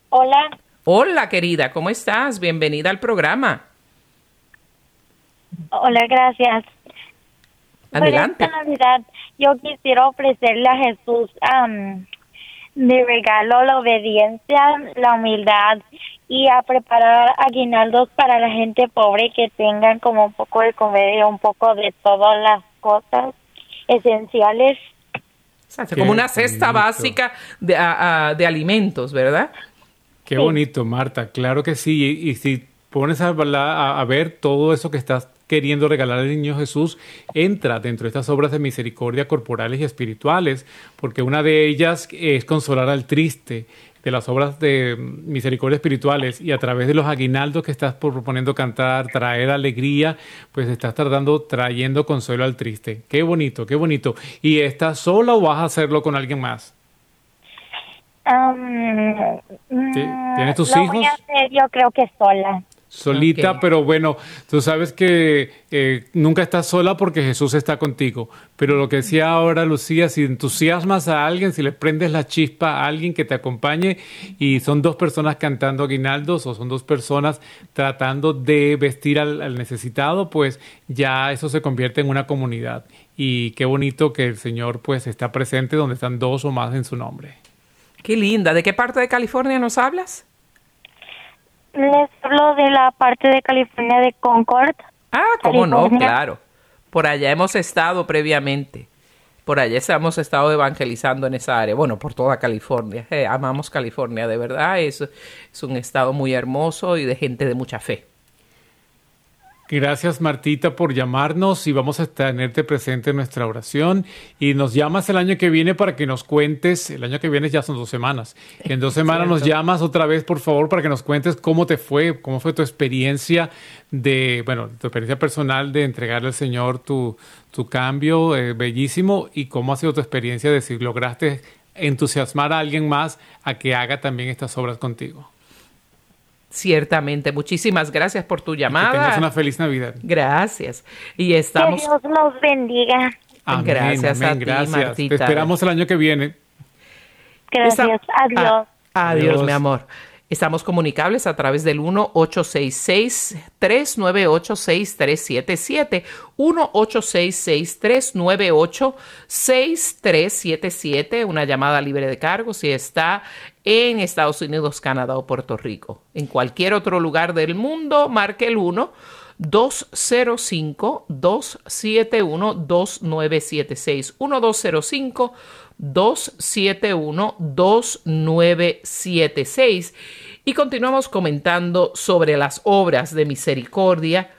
Hola, Hola, querida, ¿cómo estás? Bienvenida al programa. hola, gracias. Adelante. Por esta Navidad, yo quisiera ofrecerle a Jesús am, de regalo la obediencia, la humildad y a preparar aguinaldos para la gente pobre que tengan como un poco de comer y un poco de todas las cosas esenciales. Exacto, como una cesta bonito. básica de, a- a- de alimentos, ¿verdad? Qué bonito, Marta. Claro que sí. Y, y si pones a, a- a ver todo eso que estás queriendo regalar al niño Jesús, entra dentro de estas obras de misericordia corporales y espirituales, porque una de ellas es consolar al triste, de las obras de misericordia espirituales y a través de los aguinaldos que estás proponiendo cantar, traer alegría, pues estás tratando, trayendo consuelo al triste. Qué bonito, qué bonito. ¿Y estás sola o vas a hacerlo con alguien más? Am, ¿Tienes tus lo hijos? voy a hacer yo creo que sola. Solita, pero bueno, tú sabes que eh, nunca estás sola porque Jesús está contigo. Pero lo que decía ahora Lucía, si entusiasmas a alguien, si le prendes la chispa a alguien que te acompañe y son dos personas cantando aguinaldos o son dos personas tratando de vestir al, al necesitado, pues ya eso se convierte en una comunidad. Y qué bonito que el Señor pues está presente donde están dos o más en su nombre. Qué linda. ¿De qué parte de California nos hablas? Les hablo de la parte de California de Concord. Ah, cómo no, California. claro. Por allá hemos estado previamente. Por allá hemos estado evangelizando en esa área. Bueno, por toda California. Eh, amamos California, de verdad. Es, es un estado muy hermoso y de gente de mucha fe. Gracias Martita por llamarnos y vamos a tenerte presente en nuestra oración y nos llamas el año que viene para que nos cuentes, el año que viene ya son dos semanas, en dos semanas nos llamas otra vez por favor para que nos cuentes cómo te fue, cómo fue tu experiencia de, bueno, tu experiencia personal de entregarle al Señor tu, tu cambio eh, bellísimo y cómo ha sido tu experiencia de si lograste entusiasmar a alguien más a que haga también estas obras contigo. Ciertamente. Muchísimas gracias por tu Que tengas llamada. una feliz Navidad. Gracias. Y Que estamos... Dios los bendiga. Amén, Gracias a amén, ti, gracias. Martita. Te esperamos el año que viene. Gracias. Esta- Adiós. Ah, adiós, Adiós. mi amor. Estamos comunicables a través del 1-866-398-6377. 1-866-398-6377. Una llamada libre de cargo si está en Estados Unidos, Canadá o Puerto Rico. En cualquier otro lugar del mundo, marque el 1. 205-271-2976. 1205-271-2976. Y continuamos comentando sobre las obras de misericordia.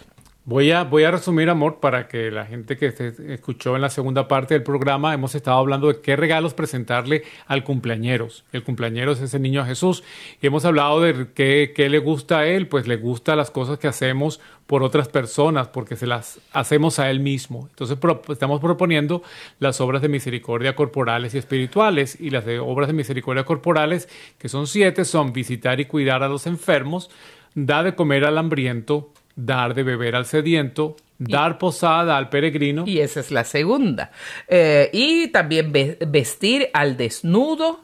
Voy a, voy a resumir, amor, para que la gente que se escuchó en la segunda parte del programa, hemos estado hablando de qué regalos presentarle al cumpleañeros. El cumpleañero es ese niño Jesús. Y hemos hablado de qué, qué le gusta a él, pues le gusta las cosas que hacemos por otras personas, porque se las hacemos a él mismo. Entonces estamos proponiendo las obras de misericordia corporales y espirituales. Y las de obras de misericordia corporales, que son siete, son visitar y cuidar a los enfermos, dar de comer al hambriento, dar de beber al sediento, dar posada al peregrino. Y esa es la segunda. Eh, y también ve- vestir al desnudo,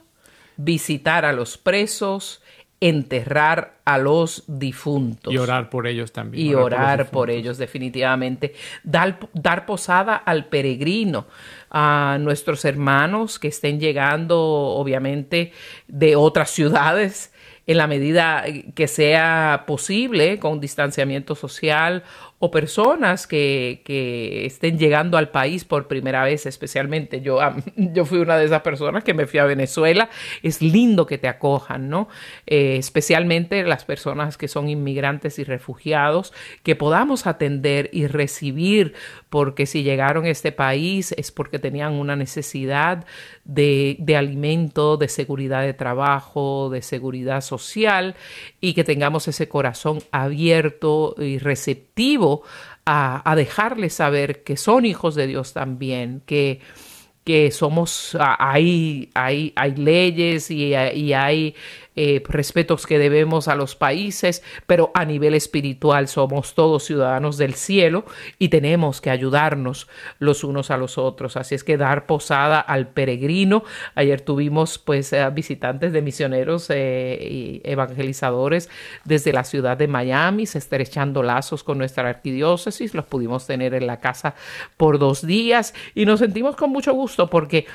visitar a los presos, enterrar a los difuntos. Y orar por ellos también. Y orar, por, ellos, definitivamente. Dar, dar posada al peregrino, a nuestros hermanos que estén llegando, obviamente, de otras ciudades en la medida que sea posible, con distanciamiento social, o personas que, que estén llegando al país por primera vez, especialmente yo, yo fui una de esas personas que me fui a Venezuela. Es lindo que te acojan, ¿no? Eh, especialmente las personas que son inmigrantes y refugiados, que podamos atender y recibir, porque si llegaron a este país es porque tenían una necesidad de, de alimento, de seguridad de trabajo, de seguridad social, y que tengamos ese corazón abierto y receptivo a, a dejarles saber que son hijos de Dios también, que, que somos, hay, hay, hay leyes y, y hay eh, respetos que debemos a los países, pero a nivel espiritual somos todos ciudadanos del cielo y tenemos que ayudarnos los unos a los otros. Así es que dar posada al peregrino. Ayer tuvimos pues eh, visitantes de misioneros eh, y evangelizadores desde la ciudad de Miami, se estrechando lazos con nuestra arquidiócesis. Los pudimos tener en la casa por dos días y nos sentimos con mucho gusto porque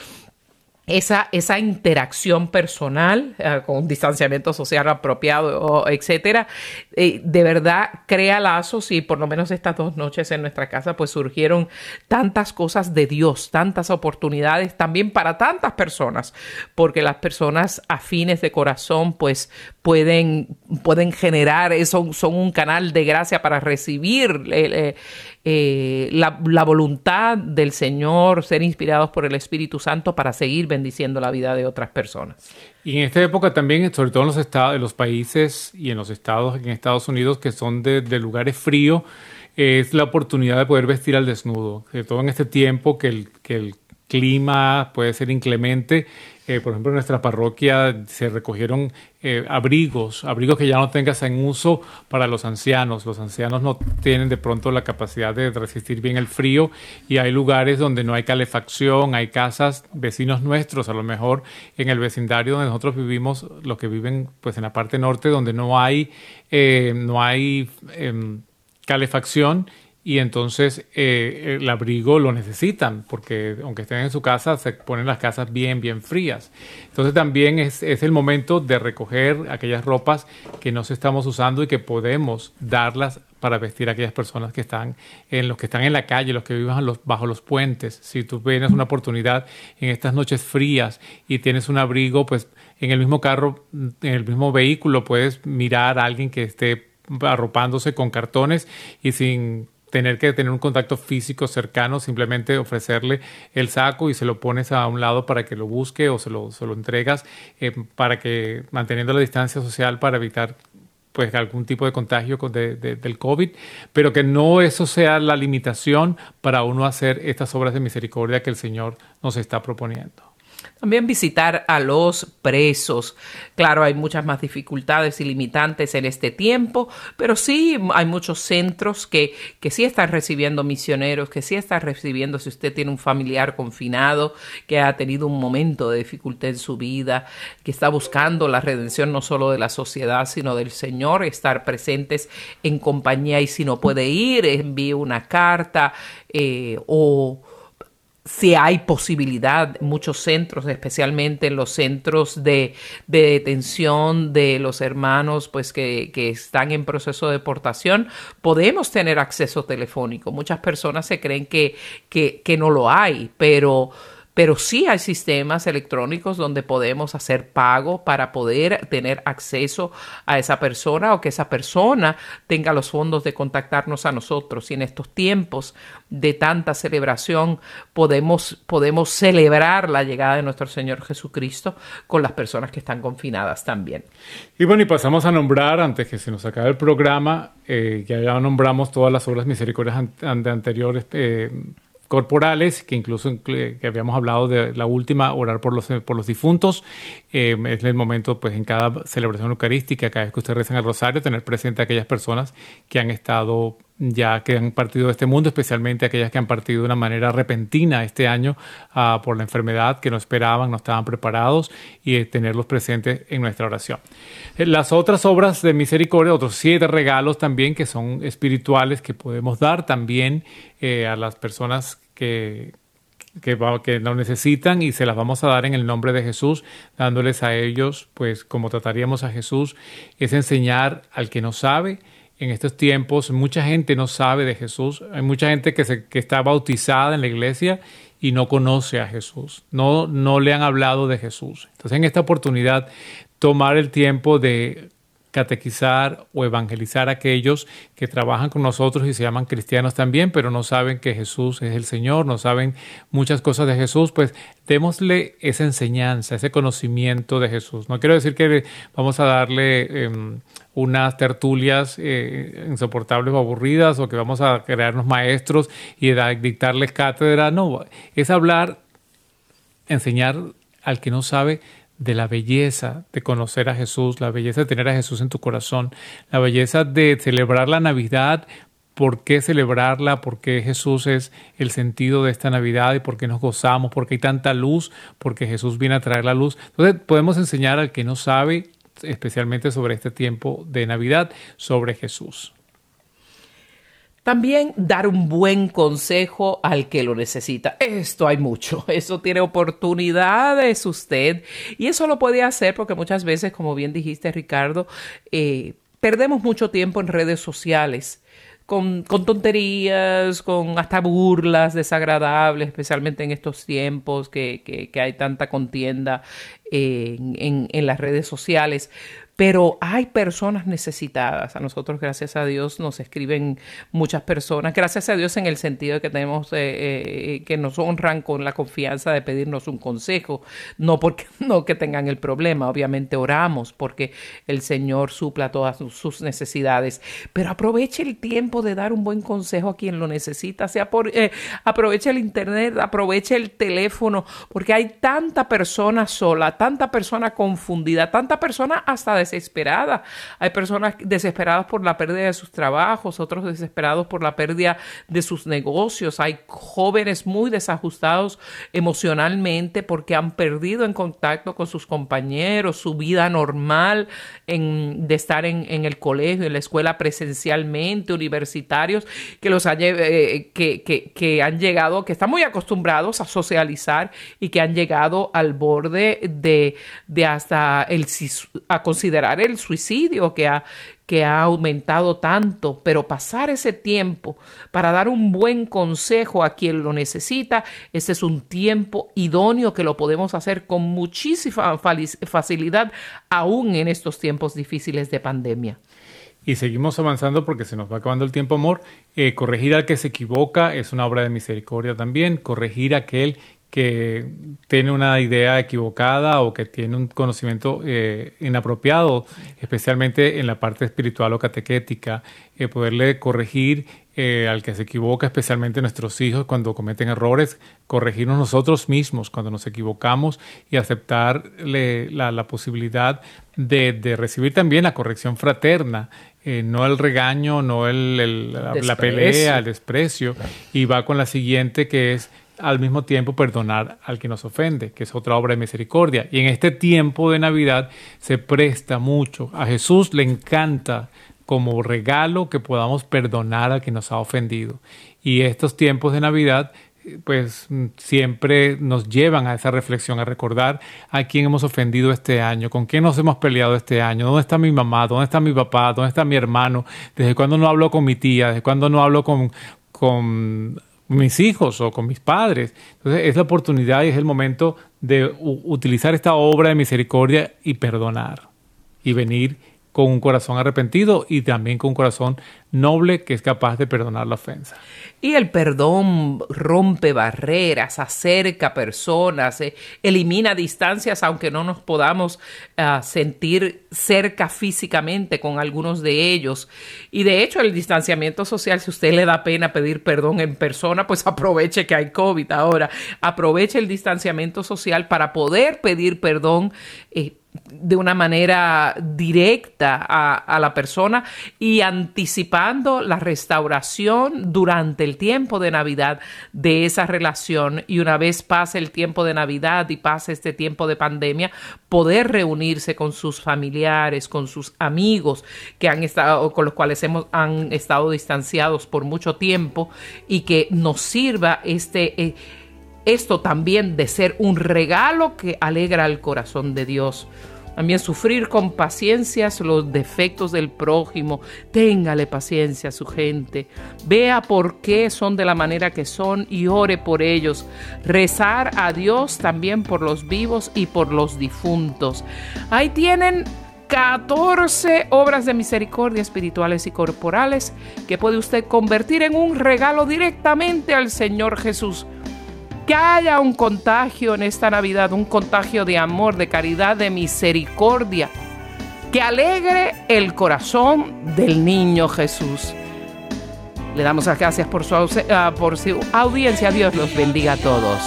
esa, esa interacción personal eh, con distanciamiento social apropiado, etcétera, eh, de verdad crea lazos y por lo menos estas dos noches en nuestra casa pues surgieron tantas cosas de Dios, tantas oportunidades también para tantas personas, porque las personas afines de corazón pues pueden, pueden generar, eh, son, son un canal de gracia para recibir eh, eh, la, voluntad del Señor, ser inspirados por el Espíritu Santo para seguir bendiciendo la vida de otras personas. Y en esta época también, sobre todo en los, estados, en los países y en los estados, en Estados Unidos, que son de, de lugares fríos, es la oportunidad de poder vestir al desnudo. Sobre todo en este tiempo que el, que el clima puede ser inclemente. Eh, por ejemplo, en nuestra parroquia se recogieron eh, abrigos, abrigos que ya no tengas en uso para los ancianos. Los ancianos no tienen de pronto la capacidad de resistir bien el frío y hay lugares donde no hay calefacción, hay casas, vecinos nuestros, a lo mejor en el vecindario donde nosotros vivimos, los que viven pues en la parte norte donde no hay, eh, no hay em, calefacción y entonces eh, el abrigo lo necesitan porque aunque estén en su casa se ponen las casas bien bien frías. Entonces también es, es, el momento de recoger aquellas ropas que no estamos usando y que podemos darlas para vestir a aquellas personas que están en los que están en la calle los que viven bajo los puentes. Si tú tienes una oportunidad en estas noches frías y tienes un abrigo pues en el mismo carro en el mismo vehículo puedes mirar a alguien que esté arropándose con cartones y sin tener que tener un contacto físico cercano, simplemente ofrecerle el saco y se lo pones a un lado para que lo busque o se lo, se lo entregas eh, para que manteniendo la distancia social para evitar pues algún tipo de contagio de, de, del COVID, pero que no eso sea la limitación para uno hacer estas obras de misericordia que el Señor nos está proponiendo. También visitar a los presos. Claro, hay muchas más dificultades y limitantes en este tiempo, pero sí hay muchos centros que, que sí están recibiendo misioneros, que sí están recibiendo si usted tiene un familiar confinado, que ha tenido un momento de dificultad en su vida, que está buscando la redención no solo de la sociedad, sino del Señor, estar presentes en compañía y si no puede ir, envíe una carta eh, o si hay posibilidad, muchos centros, especialmente en los centros de, de detención de los hermanos pues que, que, están en proceso de deportación, podemos tener acceso telefónico. Muchas personas se creen que, que, que no lo hay, pero pero sí hay sistemas electrónicos donde podemos hacer pago para poder tener acceso a esa persona o que esa persona tenga los fondos de contactarnos a nosotros. Y en estos tiempos de tanta celebración podemos, podemos celebrar la llegada de nuestro Señor Jesucristo con las personas que están confinadas también. Y bueno, y pasamos a nombrar, antes que se nos acabe el programa, eh, ya nombramos todas las obras misericordias anteriores. Eh, corporales, que incluso que habíamos hablado de la última, orar por los, por los difuntos. Eh, es el momento, pues, en cada celebración eucarística, cada vez que ustedes rezan el rosario, tener presente a aquellas personas que han estado ya que han partido de este mundo, especialmente aquellas que han partido de una manera repentina este año ah, por la enfermedad que no esperaban, no estaban preparados y eh, tenerlos presentes en nuestra oración. Eh, Las otras obras de misericordia, otros siete regalos también que son espirituales que podemos dar también eh, a las personas que, que, que lo necesitan y se las vamos a dar en el nombre de Jesús, dándoles a ellos, pues como trataríamos a Jesús, es enseñar al que no sabe. En estos tiempos mucha gente no sabe de Jesús, hay mucha gente que, se, que está bautizada en la iglesia y no conoce a Jesús, no, no le han hablado de Jesús. Entonces en esta oportunidad tomar el tiempo de catequizar o evangelizar a aquellos que trabajan con nosotros y se llaman cristianos también, pero no saben que Jesús es el Señor, no saben muchas cosas de Jesús, pues démosle esa enseñanza, ese conocimiento de Jesús. No quiero decir que vamos a darle eh, unas tertulias eh, insoportables o aburridas o que vamos a crearnos maestros y dictarles cátedra, no, es hablar enseñar al que no sabe de la belleza de conocer a Jesús, la belleza de tener a Jesús en tu corazón, la belleza de celebrar la Navidad, por qué celebrarla, por qué Jesús es el sentido de esta Navidad y por qué nos gozamos, por qué hay tanta luz, porque Jesús viene a traer la luz. Entonces podemos enseñar al que no sabe, especialmente sobre este tiempo de Navidad, sobre Jesús. También dar un buen consejo al que lo necesita. Esto hay mucho. Eso tiene oportunidades usted. Y eso lo puede hacer porque muchas veces, como bien dijiste, Ricardo, eh, perdemos mucho tiempo en redes sociales. Con, con tonterías, con hasta burlas desagradables, especialmente en estos tiempos que, que- que hay tanta contienda eh, en, en- en las redes sociales. Pero hay personas necesitadas. A nosotros, gracias a Dios, nos escriben muchas personas. Gracias a Dios en el sentido de que tenemos, eh, eh, que nos honran con la confianza de pedirnos un consejo. No porque no que tengan el problema. Obviamente oramos porque el Señor supla todas sus- necesidades. Pero aproveche el tiempo de dar un buen consejo a quien lo necesita. Sea eh, aproveche el internet, aproveche el teléfono, porque hay tanta persona sola, tanta persona confundida, tanta persona hasta desesperada. Hay personas desesperadas por la pérdida de sus trabajos, otros desesperados por la pérdida de sus negocios. Hay jóvenes muy desajustados emocionalmente porque han perdido en contacto con sus compañeros, su vida normal en- de estar en, el colegio, en la escuela presencialmente, universitarios, que los han, eh, que, que- han llegado, que están muy acostumbrados a socializar y que han llegado al borde de, de hasta el a considerar el suicidio que ha que ha aumentado tanto, pero pasar ese tiempo para dar un buen consejo a quien lo necesita, ese es un tiempo idóneo que lo podemos hacer con muchísima facilidad, aún en estos tiempos difíciles de pandemia. Y seguimos avanzando porque se nos va acabando el tiempo, amor. Eh, corregir al que se equivoca es una obra de misericordia también. Corregir a aquel que tiene una idea equivocada o que tiene un conocimiento eh, inapropiado, especialmente en la parte espiritual o catequética. Eh, poderle corregir eh, al que se equivoca, especialmente nuestros hijos cuando cometen errores, corregirnos nosotros mismos cuando nos equivocamos y aceptarle la, la posibilidad de, de recibir también la corrección fraterna, eh, no el regaño, no el, el- la, pelea, el desprecio. Y va con la siguiente que es al mismo tiempo perdonar al que nos ofende, que es otra obra de misericordia. Y en este tiempo de Navidad se presta mucho. A Jesús le encanta como regalo que podamos perdonar al que nos ha ofendido. Y estos tiempos de Navidad pues siempre nos llevan a esa reflexión, a recordar a quién hemos ofendido este año, con quién nos hemos peleado este año, dónde está mi mamá, dónde está mi papá, dónde está mi hermano, desde cuándo no hablo con mi tía, desde cuándo no hablo con, con mis hijos o con mis padres. Entonces es la oportunidad y es el momento de utilizar esta obra de misericordia y perdonar y venir con un corazón arrepentido y también con un corazón noble que es capaz de perdonar la ofensa. Y el perdón rompe barreras, acerca personas, eh, elimina distancias, aunque no nos podamos ah, sentir cerca físicamente con algunos de ellos. Y de hecho, el distanciamiento social, si usted le da pena pedir perdón en persona, pues aproveche que hay COVID ahora. Aproveche el distanciamiento social para poder pedir perdón. eh, de una manera directa a, la persona y anticipando la restauración durante el tiempo de Navidad de esa relación. Y una vez pase el tiempo de Navidad y pase este tiempo de pandemia, poder reunirse con sus familiares, con sus amigos que han estado, con los cuales hemos, han estado distanciados por mucho tiempo y que nos sirva este... Eh, esto también de ser un regalo que alegra el corazón de Dios. También sufrir con paciencia los defectos del prójimo. Téngale paciencia a su gente. Vea por qué son de la manera que son y ore por ellos. Rezar a Dios también por los vivos y por los difuntos. Ahí tienen 14 obras de misericordia espirituales y corporales que puede usted convertir en un regalo directamente al Señor Jesús que haya un contagio en esta Navidad, un contagio de amor, de caridad, de misericordia, que alegre el corazón del niño Jesús. Le damos las gracias por su, ah, por su audiencia. Dios los bendiga a todos.